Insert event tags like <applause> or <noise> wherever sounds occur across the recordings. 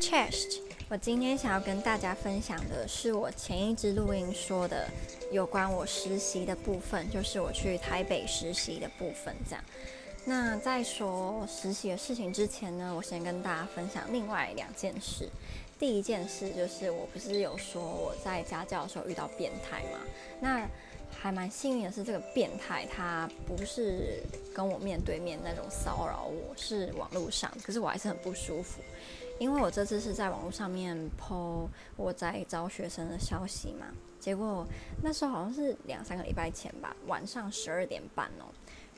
Chest，我今天想要跟大家分享的是我前一支录音说的有关我实习的部分，就是我去台北实习的部分。这样，那在说实习的事情之前呢，我先跟大家分享另外两件事。第一件事就是，我不是有说我在家教的时候遇到变态吗？那还蛮幸运的是，这个变态他不是跟我面对面那种骚扰我，是网络上，可是我还是很不舒服。因为我这次是在网络上面 po 我在招学生的消息嘛，结果那时候好像是两三个礼拜前吧，晚上十二点半哦，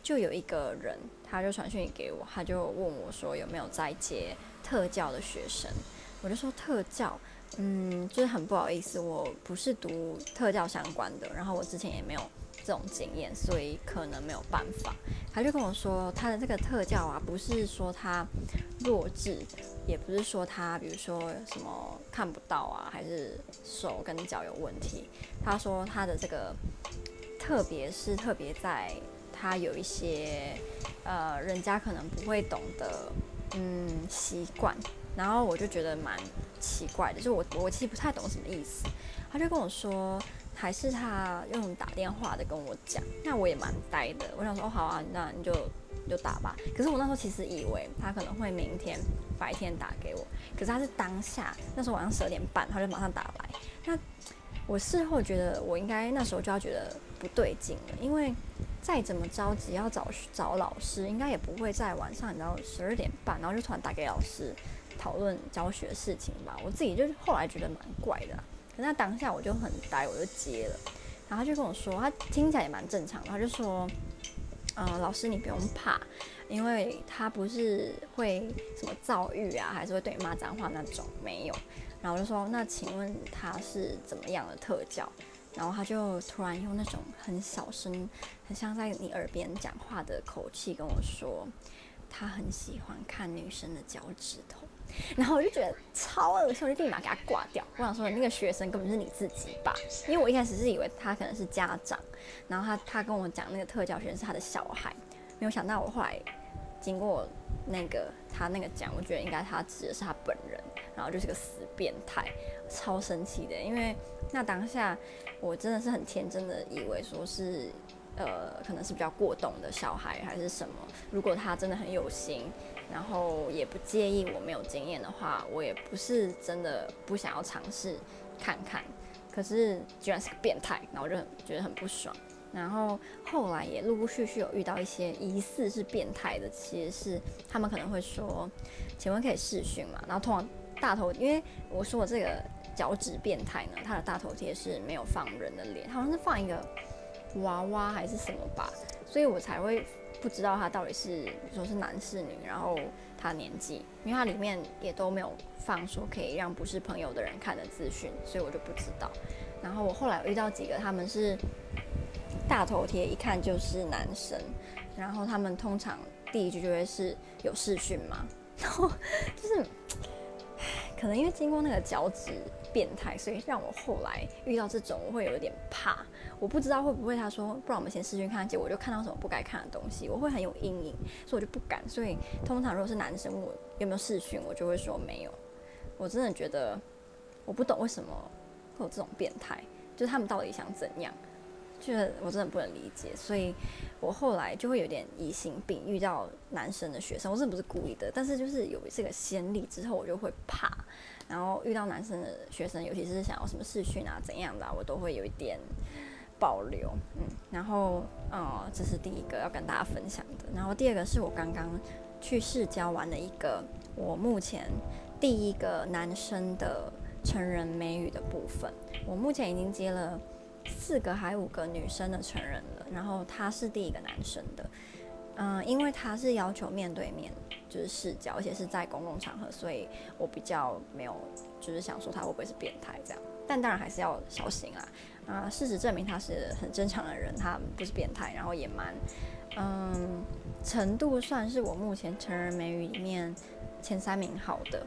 就有一个人他就传讯给我，他就问我说有没有在接特教的学生，我就说特教，嗯，就是很不好意思，我不是读特教相关的，然后我之前也没有这种经验，所以可能没有办法。他就跟我说，他的这个特教啊，不是说他弱智。也不是说他，比如说什么看不到啊，还是手跟脚有问题。他说他的这个，特别是特别在他有一些呃，人家可能不会懂的嗯习惯，然后我就觉得蛮奇怪的，就我我其实不太懂什么意思。他就跟我说，还是他用打电话的跟我讲，那我也蛮呆的。我想说，哦，好啊，那你就。就打吧，可是我那时候其实以为他可能会明天白天打给我，可是他是当下，那时候晚上十二点半，他就马上打来。那我事后觉得我应该那时候就要觉得不对劲了，因为再怎么着急要找找老师，应该也不会在晚上，你知道十二点半，然后就突然打给老师讨论教学事情吧。我自己就后来觉得蛮怪的，可那当下我就很呆，我就接了，然后他就跟我说，他听起来也蛮正常的，他就说。嗯，老师你不用怕，因为他不是会什么躁郁啊，还是会对你骂脏话那种，没有。然后我就说，那请问他是怎么样的特教？然后他就突然用那种很小声、很像在你耳边讲话的口气跟我说，他很喜欢看女生的脚趾头。然后我就觉得超恶心，我就立马给他挂掉。我想说，那个学生根本是你自己吧？因为我一开始是以为他可能是家长，然后他他跟我讲那个特教学生是他的小孩，没有想到我后来经过那个他那个讲，我觉得应该他指的是他本人，然后就是个死变态，超生气的。因为那当下我真的是很天真的以为说是呃可能是比较过动的小孩还是什么，如果他真的很有心。然后也不介意我没有经验的话，我也不是真的不想要尝试看看。可是居然是个变态，然后我就很觉得很不爽。然后后来也陆陆续续有遇到一些疑似是变态的，其实是他们可能会说：“请问可以试训吗？”然后通常大头，因为我说我这个脚趾变态呢，他的大头贴是没有放人的脸，好像是放一个娃娃还是什么吧，所以我才会。不知道他到底是，比如说是男是女，然后他年纪，因为他里面也都没有放说可以让不是朋友的人看的资讯，所以我就不知道。然后我后来遇到几个，他们是大头贴，一看就是男生，然后他们通常第一句就会是有视讯吗？然后就是，可能因为经过那个脚趾。变态，所以让我后来遇到这种，我会有点怕。我不知道会不会他说，不然我们先视讯看，结果我就看到什么不该看的东西，我会很有阴影，所以我就不敢。所以通常如果是男生问我有没有视讯，我就会说没有。我真的觉得我不懂为什么会有这种变态，就是他们到底想怎样？就是我真的不能理解，所以我后来就会有点疑心病，遇到男生的学生，我真的不是故意的，但是就是有这个先例之后，我就会怕。然后遇到男生的学生，尤其是想要什么试训啊怎样的，我都会有一点保留。嗯，然后呃，这是第一个要跟大家分享的。然后第二个是我刚刚去试教完的一个，我目前第一个男生的成人美语的部分，我目前已经接了。四个还五个女生的成人了，然后他是第一个男生的，嗯、因为他是要求面对面就是视角，而且是在公共场合，所以我比较没有就是想说他会不会是变态这样，但当然还是要小心啊，啊、事实证明他是很正常的人，他不是变态，然后也蛮，嗯，程度算是我目前成人美语里面前三名好的。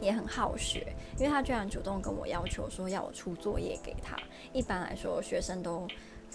也很好学，因为他居然主动跟我要求说要我出作业给他。一般来说，学生都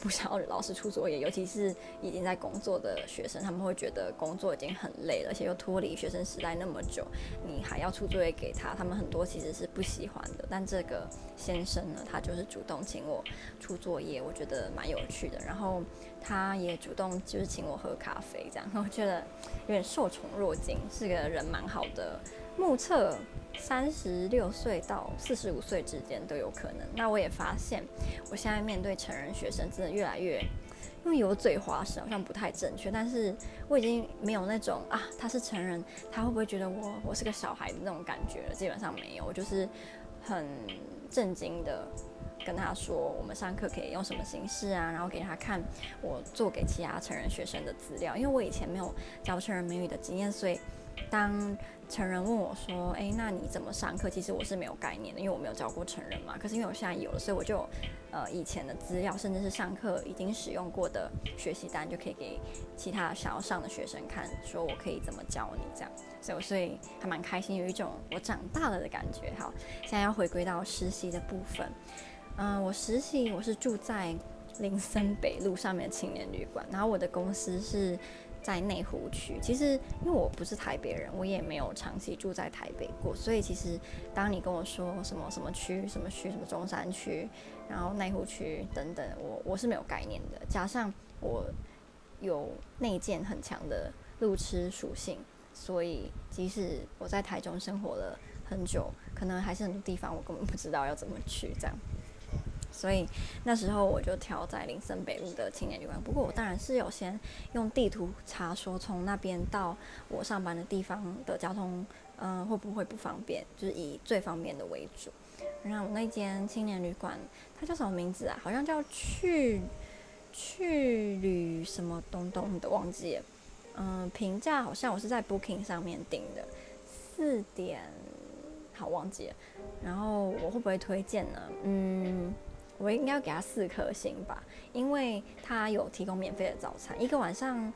不想要老师出作业，尤其是已经在工作的学生，他们会觉得工作已经很累了，而且又脱离学生时代那么久，你还要出作业给他，他们很多其实是不喜欢的。但这个先生呢，他就是主动请我出作业，我觉得蛮有趣的。然后他也主动就是请我喝咖啡，这样我觉得有点受宠若惊，是个人蛮好的。目测三十六岁到四十五岁之间都有可能。那我也发现，我现在面对成人学生真的越来越，因为油嘴滑舌好像不太正确，但是我已经没有那种啊，他是成人，他会不会觉得我我是个小孩的那种感觉了？基本上没有，我就是很震惊的跟他说，我们上课可以用什么形式啊，然后给他看我做给其他成人学生的资料，因为我以前没有教成人美语的经验，所以当成人问我说：“诶，那你怎么上课？”其实我是没有概念的，因为我没有教过成人嘛。可是因为我现在有了，所以我就呃以前的资料，甚至是上课已经使用过的学习单，就可以给其他想要上的学生看，说我可以怎么教你这样。所以我所以还蛮开心，有一种我长大了的感觉。好，现在要回归到实习的部分。嗯、我实习我是住在林森北路上面的青年旅馆，然后我的公司是。在内湖区，其实因为我不是台北人，我也没有长期住在台北过，所以其实当你跟我说什么什么区、什么区、什么中山区，然后内湖区等等，我我是没有概念的。加上我有内建很强的路痴属性，所以即使我在台中生活了很久，可能还是很多地方我根本不知道要怎么去这样。所以那时候我就挑在林森北路的青年旅馆。不过我当然是有先用地图查，说从那边到我上班的地方的交通，嗯、会不会不方便？就是以最方便的为主。然后那间青年旅馆，它叫什么名字啊？好像叫去去旅什么东东的，忘记了。嗯、评价好像我是在 Booking 上面订的，四点，好忘记了。然后我会不会推荐呢？嗯。我应该要给他四颗星吧，因为他有提供免费的早餐，一个晚上，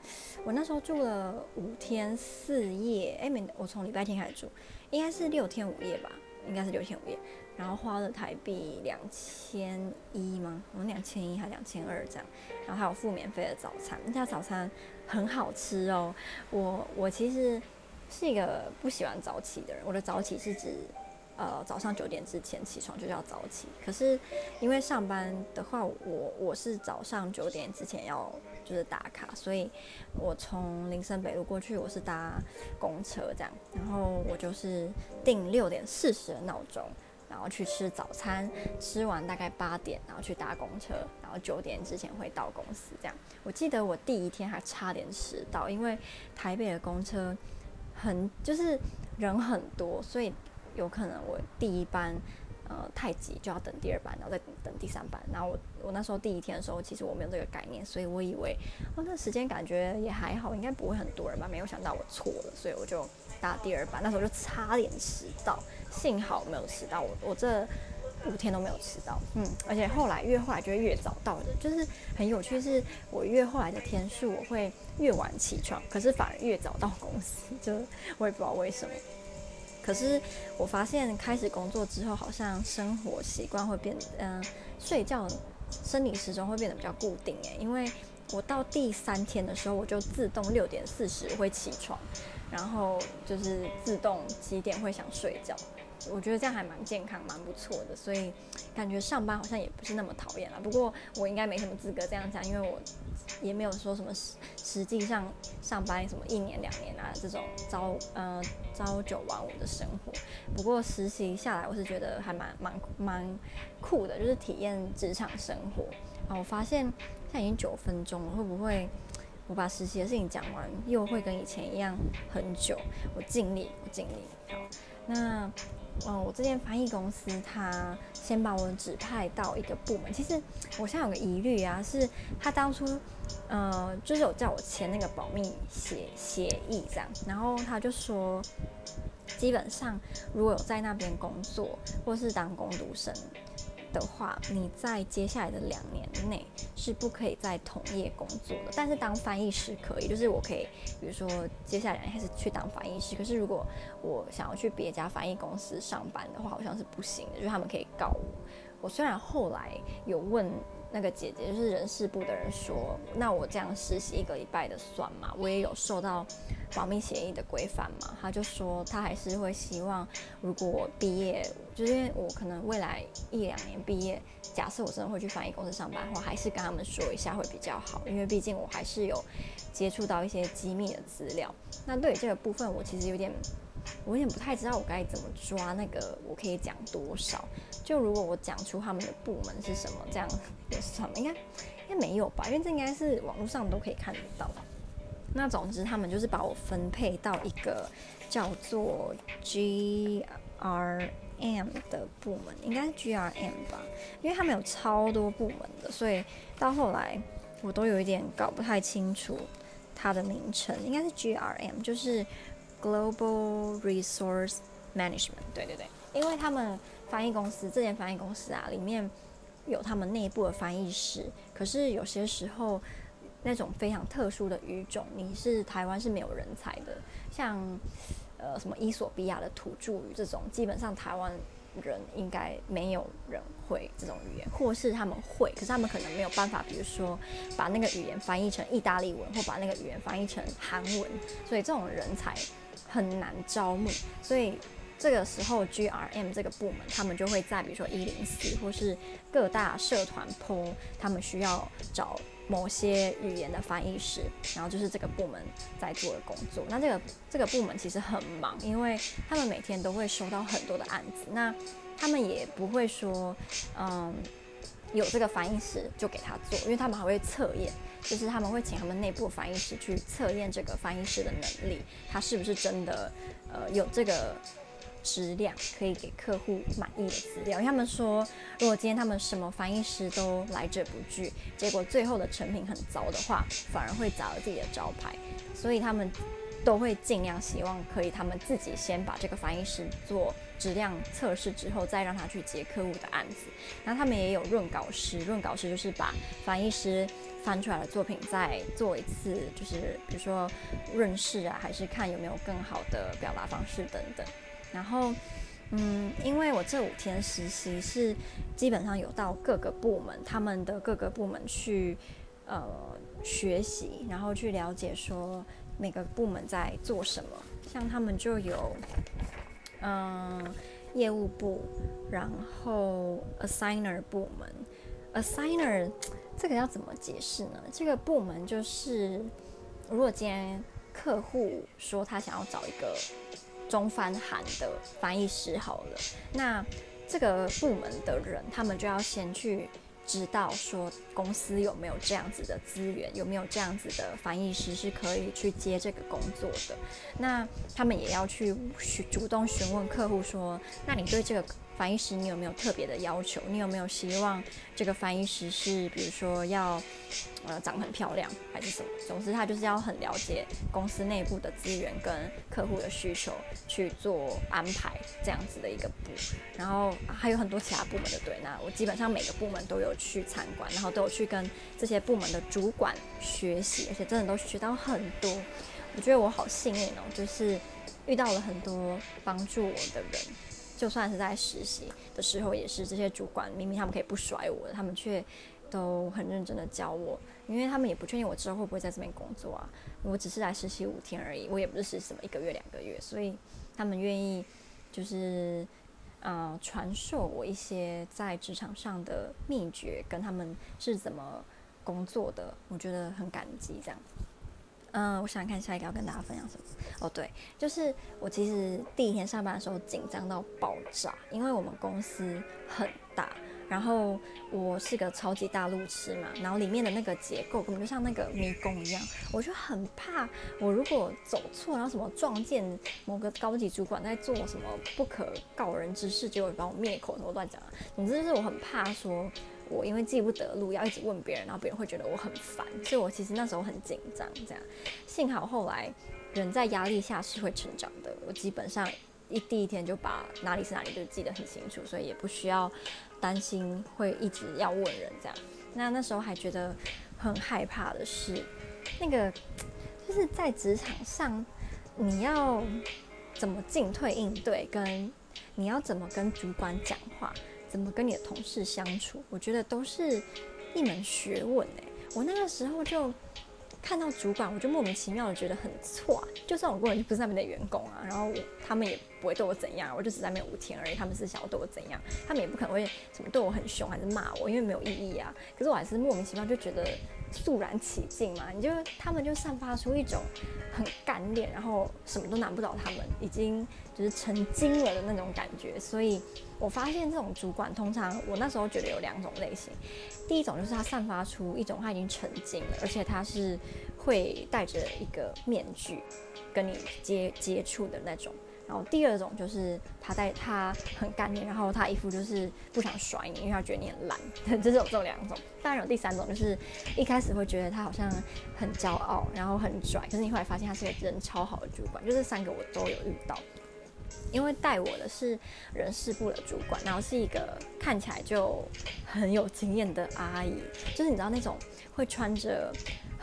我那时候住了五天四夜，哎，没，我从礼拜天开始住，应该是六天五夜吧，应该是六天五夜，然后花了台币两千一吗？我们两千一还两千二这样，然后还有付免费的早餐，那家早餐很好吃哦。我我其实是一个不喜欢早起的人，我的早起是指。呃，早上九点之前起床就叫早起。可是因为上班的话，我我是早上九点之前要就是打卡，所以我从林森北路过去，我是搭公车这样。然后我就是定六点四十的闹钟，然后去吃早餐，吃完大概八点，然后去搭公车，然后九点之前会到公司这样。我记得我第一天还差点迟到，因为台北的公车很就是人很多，所以。有可能我第一班，呃，太急就要等第二班，然后再等第三班。然后我我那时候第一天的时候，其实我没有这个概念，所以我以为哦，那时间感觉也还好，应该不会很多人吧。没有想到我错了，所以我就搭第二班。那时候就差点迟到，幸好没有迟到。我我这五天都没有迟到，嗯，而且后来越后来就会越早到的，就是很有趣，是我越后来的天数我会越晚起床，可是反而越早到公司，就我也不知道为什么。可是我发现开始工作之后，好像生活习惯会变，嗯、睡觉生理时钟会变得比较固定诶，因为我到第三天的时候，我就自动六点四十会起床，然后就是自动几点会想睡觉。我觉得这样还蛮健康，蛮不错的，所以感觉上班好像也不是那么讨厌了。不过我应该没什么资格这样讲，因为我也没有说什么实实际上上班什么一年两年啊这种朝呃朝九晚五的生活。不过实习下来，我是觉得还蛮蛮蛮酷的，就是体验职场生活。啊，我发现现在已经九分钟了，会不会我把实习的事情讲完，又会跟以前一样很久？我尽力，我尽力。好，那。嗯，我这间翻译公司，他先把我指派到一个部门。其实我现在有个疑虑啊，是他当初，呃，就是有叫我签那个保密协协议这样，然后他就说，基本上如果有在那边工作或是当工读生。的话，你在接下来的两年内是不可以在同业工作的，但是当翻译师可以，就是我可以，比如说接下来两年还是去当翻译师。可是如果我想要去别家翻译公司上班的话，好像是不行的，就是他们可以告我。我虽然后来有问那个姐姐，就是人事部的人说，那我这样实习一个礼拜的算吗？我也有受到保密协议的规范嘛。他就说他还是会希望，如果我毕业，就是因为我可能未来一两年毕业，假设我真的会去翻译公司上班的话，还是跟他们说一下会比较好，因为毕竟我还是有接触到一些机密的资料。那对于这个部分，我其实有点。我有点不太知道我该怎么抓那个，我可以讲多少？就如果我讲出他们的部门是什么，这样也算吗？应该应该没有吧？因为这应该是网络上都可以看得到。那总之，他们就是把我分配到一个叫做 GRM 的部门，应该是 GRM 吧？因为他们有超多部门的，所以到后来我都有一点搞不太清楚它的名称，应该是 GRM，就是。Global Resource Management，对对对，因为他们翻译公司这间翻译公司啊，里面有他们内部的翻译师，可是有些时候那种非常特殊的语种，你是台湾是没有人才的，像呃什么伊索比亚的土著语这种，基本上台湾人应该没有人会这种语言，或是他们会，可是他们可能没有办法，比如说把那个语言翻译成意大利文，或把那个语言翻译成韩文，所以这种人才。很难招募，所以这个时候 GRM 这个部门，他们就会在比如说一零四或是各大社团 po，他们需要找某些语言的翻译师，然后就是这个部门在做的工作。那这个这个部门其实很忙，因为他们每天都会收到很多的案子，那他们也不会说，嗯。有这个翻译师就给他做，因为他们还会测验，就是他们会请他们内部翻译师去测验这个翻译师的能力，他是不是真的呃有这个质量可以给客户满意的资料。他们说，如果今天他们什么翻译师都来者不拒，结果最后的成品很糟的话，反而会砸了自己的招牌，所以他们。都会尽量希望可以，他们自己先把这个翻译师做质量测试之后，再让他去接客户的案子。那他们也有润稿师，润稿师就是把翻译师翻出来的作品再做一次，就是比如说润饰啊，还是看有没有更好的表达方式等等。然后，嗯，因为我这五天实习是基本上有到各个部门，他们的各个部门去呃学习，然后去了解说。每个部门在做什么？像他们就有，嗯，业务部，然后 assigner 部门，assigner 这个要怎么解释呢？这个部门就是，如果今天客户说他想要找一个中翻韩的翻译师，好了，那这个部门的人，他们就要先去。知道说公司有没有这样子的资源，有没有这样子的翻译师是可以去接这个工作的。那他们也要去主动询问客户说，那你对这个翻译师你有没有特别的要求？你有没有希望这个翻译师是比如说要呃长得很漂亮还是什么？总之他就是要很了解公司内部的资源跟客户的需求去做安排这样子的一个部。然后还有很多其他部门的对，那我基本上每个部门都有去参观，然后都有去跟这些部门的主管学习，而且真的都学到很多。我觉得我好幸运哦，就是遇到了很多帮助我的人。就算是在实习的时候，也是这些主管明明他们可以不甩我，他们却都很认真的教我，因为他们也不确定我之后会不会在这边工作啊。我只是来实习五天而已，我也不是实习什么一个月两个月，所以他们愿意就是呃传授我一些在职场上的秘诀，跟他们是怎么工作的，我觉得很感激这样。嗯，我想看下一个要跟大家分享什么。哦，对，就是我其实第一天上班的时候紧张到爆炸，因为我们公司很大，然后我是个超级大路痴嘛，然后里面的那个结构根本就像那个迷宫一样，我就很怕我如果走错，然后什么撞见某个高级主管在做什么不可告人之事，结果把我灭口什么乱讲。总之就是我很怕说。我因为记不得路，要一直问别人，然后别人会觉得我很烦，所以我其实那时候很紧张。这样，幸好后来人在压力下是会成长的。我基本上一第一天就把哪里是哪里就记得很清楚，所以也不需要担心会一直要问人这样。那那时候还觉得很害怕的是，那个就是在职场上你要怎么进退应对，跟你要怎么跟主管讲话。怎么跟你的同事相处？我觉得都是一门学问哎，我那个时候就。看到主管，我就莫名其妙的觉得很错，就算我根本就不是他们的员工啊，然后他们也不会对我怎样，我就只在那边五天而已，他们是想要对我怎样，他们也不可能会怎么对我很凶还是骂我，因为没有意义啊。可是我还是莫名其妙就觉得肃然起敬嘛，你就他们就散发出一种很干练，然后什么都难不倒他们，已经就是成精了的那种感觉，所以。我发现这种主管通常，我那时候觉得有两种类型。第一种就是他散发出一种他已经成精了，而且他是会戴着一个面具跟你接接触的那种。然后第二种就是他在他很干练，然后他一副就是不想甩你，因为他觉得你很烂。就是有这两种。当然有第三种，就是一开始会觉得他好像很骄傲，然后很拽，可是你后来发现他是个人超好的主管。就这三个我都有遇到。因为带我的是人事部的主管，然后是一个看起来就很有经验的阿姨，就是你知道那种会穿着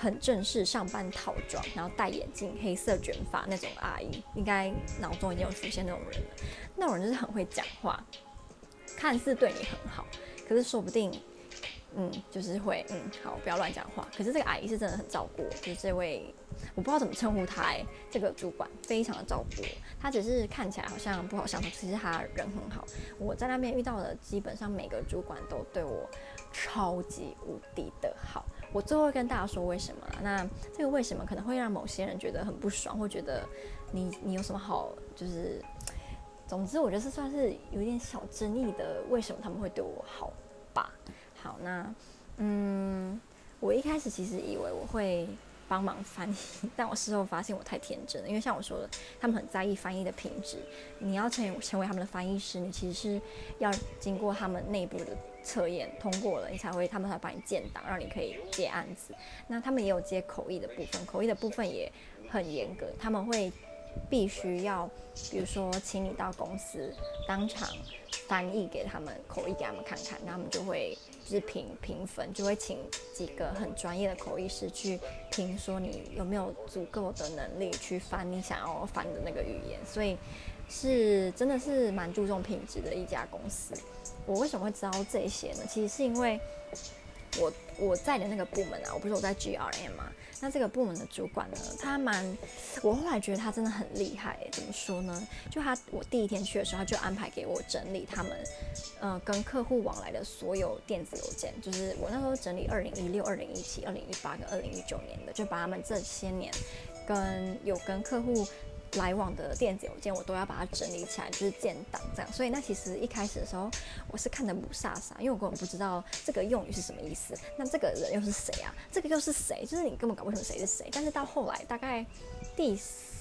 很正式上班套装，然后戴眼镜、黑色卷发那种阿姨，应该脑中已经有出现那种人了。那种人就是很会讲话，看似对你很好，可是说不定。嗯，就是会，嗯，好，不要乱讲话。可是这个阿姨是真的很照顾我，就是这位，我不知道怎么称呼她，哎，这个主管非常的照顾我。她只是看起来好像不好相处，其实她人很好。我在那边遇到的基本上每个主管都对我超级无敌的好。我最后会跟大家说为什么，那这个为什么可能会让某些人觉得很不爽，或觉得你你有什么好，就是，总之我觉得是算是有一点小争议的，为什么他们会对我好吧？好，那嗯，我一开始其实以为我会帮忙翻译，但我事后发现我太天真了，因为像我说的，他们很在意翻译的品质。你要成成为他们的翻译师，你其实是要经过他们内部的测验，通过了，你才会，他们才帮你建档，让你可以接案子。那他们也有接口译的部分，口译的部分也很严格，他们会必须要，比如说请你到公司当场翻译给他们，口译给他们看看，那他们就会就。是评评分，就会请几个很专业的口译师去评，说你有没有足够的能力去翻你想要翻的那个语言，所以是真的是蛮注重品质的一家公司。我为什么会知道这些呢？其实是因为我我在的那个部门啊，我不是我在 GRM 吗？那这个部门的主管呢，他蛮，我后来觉得他真的很厉害。怎么说呢？就他，我第一天去的时候，他就安排给我整理他们，呃，跟客户往来的所有电子邮件。就是我那时候整理二零一六、二零一七、二零一八跟二零一九年的，就把他们这些年跟有跟客户。来往的电子邮件，我都要把它整理起来，就是建档这样。所以那其实一开始的时候，我是看得雾煞煞，因为我根本不知道这个用语是什么意思。那这个人又是谁啊？这个又是谁？就是你根本搞不清谁是谁。但是到后来，大概第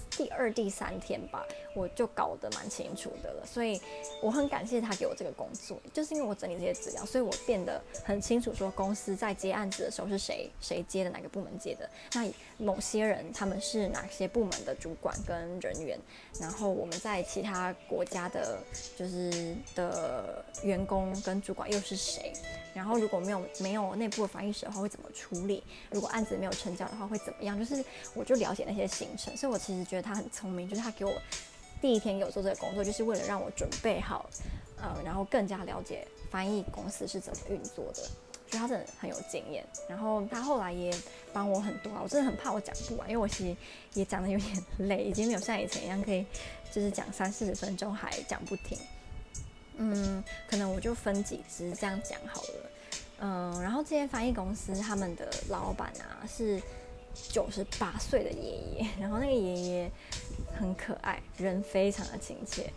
第二、第三天吧，我就搞得蛮清楚的了。所以我很感谢他给我这个工作，就是因为我整理这些资料，所以我变得很清楚，说公司在接案子的时候是谁谁接的，哪个部门接的。那某些人他们是哪些部门的主管跟人员，然后我们在其他国家的，就是的员工跟主管又是谁？然后如果没有没有内部的翻译师的话会怎么处理？如果案子没有成交的话会怎么样？就是我就了解那些行程，所以我其实觉得他很聪明，就是他给我第一天给我做这个工作，就是为了让我准备好，呃，然后更加了解翻译公司是怎么运作的。所以他真的很有经验。然后他后来也帮我很多啊，我真的很怕我讲不完，因为我其实也讲得有点 <laughs> 累，已经没有像以前一样可以就是讲三四十分钟还讲不停。嗯，可能我就分几支这样讲好了。嗯，然后这间翻译公司他们的老板啊是九十八岁的爷爷，<laughs> 然后那个爷爷很可爱，人非常的亲切。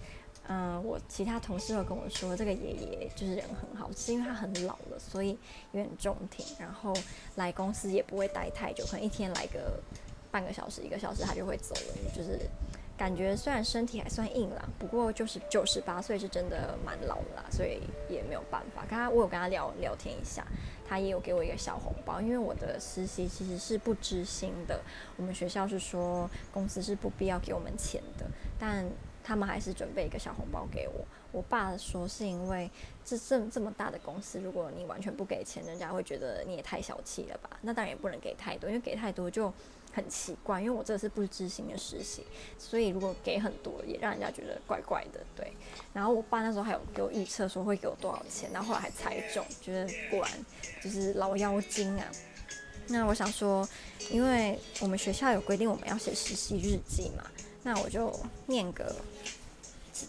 嗯，我其他同事都跟我说，这个爷爷就是人很好，是因为他很老了，所以有点重听，然后来公司也不会待太久，可能一天来个半个小时、一个小时，他就会走了，就是。感觉虽然身体还算硬朗，不过就是九十八岁是真的蛮老的啦，所以也没有办法。刚刚我有跟他聊聊天一下，他也有给我一个小红包，因为我的实习其实是不知心的。我们学校是说公司是不必要给我们钱的，但他们还是准备一个小红包给我。我爸说是因为这这这么大的公司，如果你完全不给钱，人家会觉得你也太小气了吧？那当然也不能给太多，因为给太多就。很奇怪，因为我这是不支薪的实习，所以如果给很多，也让人家觉得怪怪的。对，然后我爸那时候还有给我预测说会给我多少钱，然后后来还猜中，觉得果然就是老妖精啊。那我想说，因为我们学校有规定我们要写实习日记嘛，那我就念个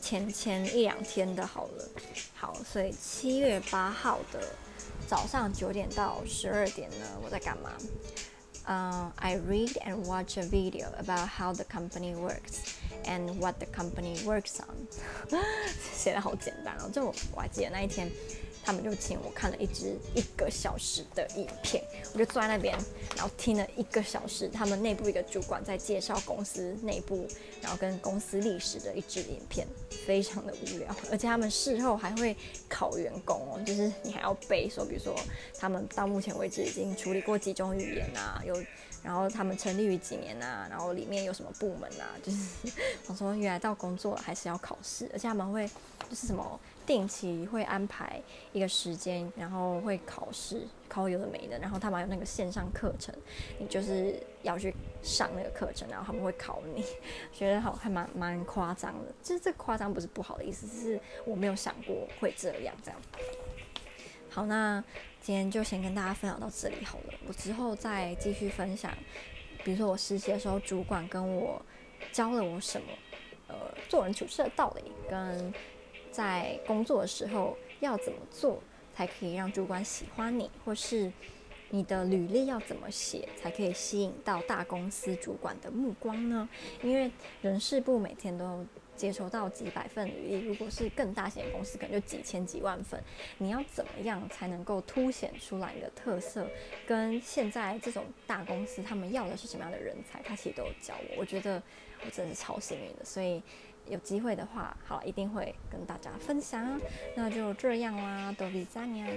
前前一两天的好了。好，所以七月八号的早上九点到十二点呢，我在干嘛？I read and watch a video about how the company works and what the company works on。写得好简单哦，就我还记得那一天。他们就请我看了一支一个小时的影片，我就坐在那边，然后听了一个小时，他们内部一个主管在介绍公司内部，然后跟公司历史的一支影片，非常的无聊，而且他们事后还会老员工哦，就是你还要背说，比如说他们到目前为止已经处理过几种语言啊，有。然后他们成立于几年啊？然后里面有什么部门啊？就是 <laughs> 我说原来到工作还是要考试，而且他们会就是什么定期会安排一个时间，然后会考试，考有的没的。然后他们还有那个线上课程，你就是要去上那个课程，然后他们会考你。觉得好还蛮蛮夸张的，其实这夸张不是不好的意思，只是我没有想过会这样这样。好，那。今天就先跟大家分享到这里好了，我之后再继续分享，比如说我实习的时候，主管跟我教了我什么，呃，做人处事的道理，跟在工作的时候要怎么做才可以让主管喜欢你，或是你的履历要怎么写才可以吸引到大公司主管的目光呢？因为人事部每天都接收到几百份履历，如果是更大型的公司，可能就几千几万份。你要怎么样才能够凸显出来你的特色？跟现在这种大公司他们要的是什么样的人才？他其实都有教我，我觉得我真的是超幸运的。所以有机会的话，好，一定会跟大家分享。那就这样啦，多比赞呀。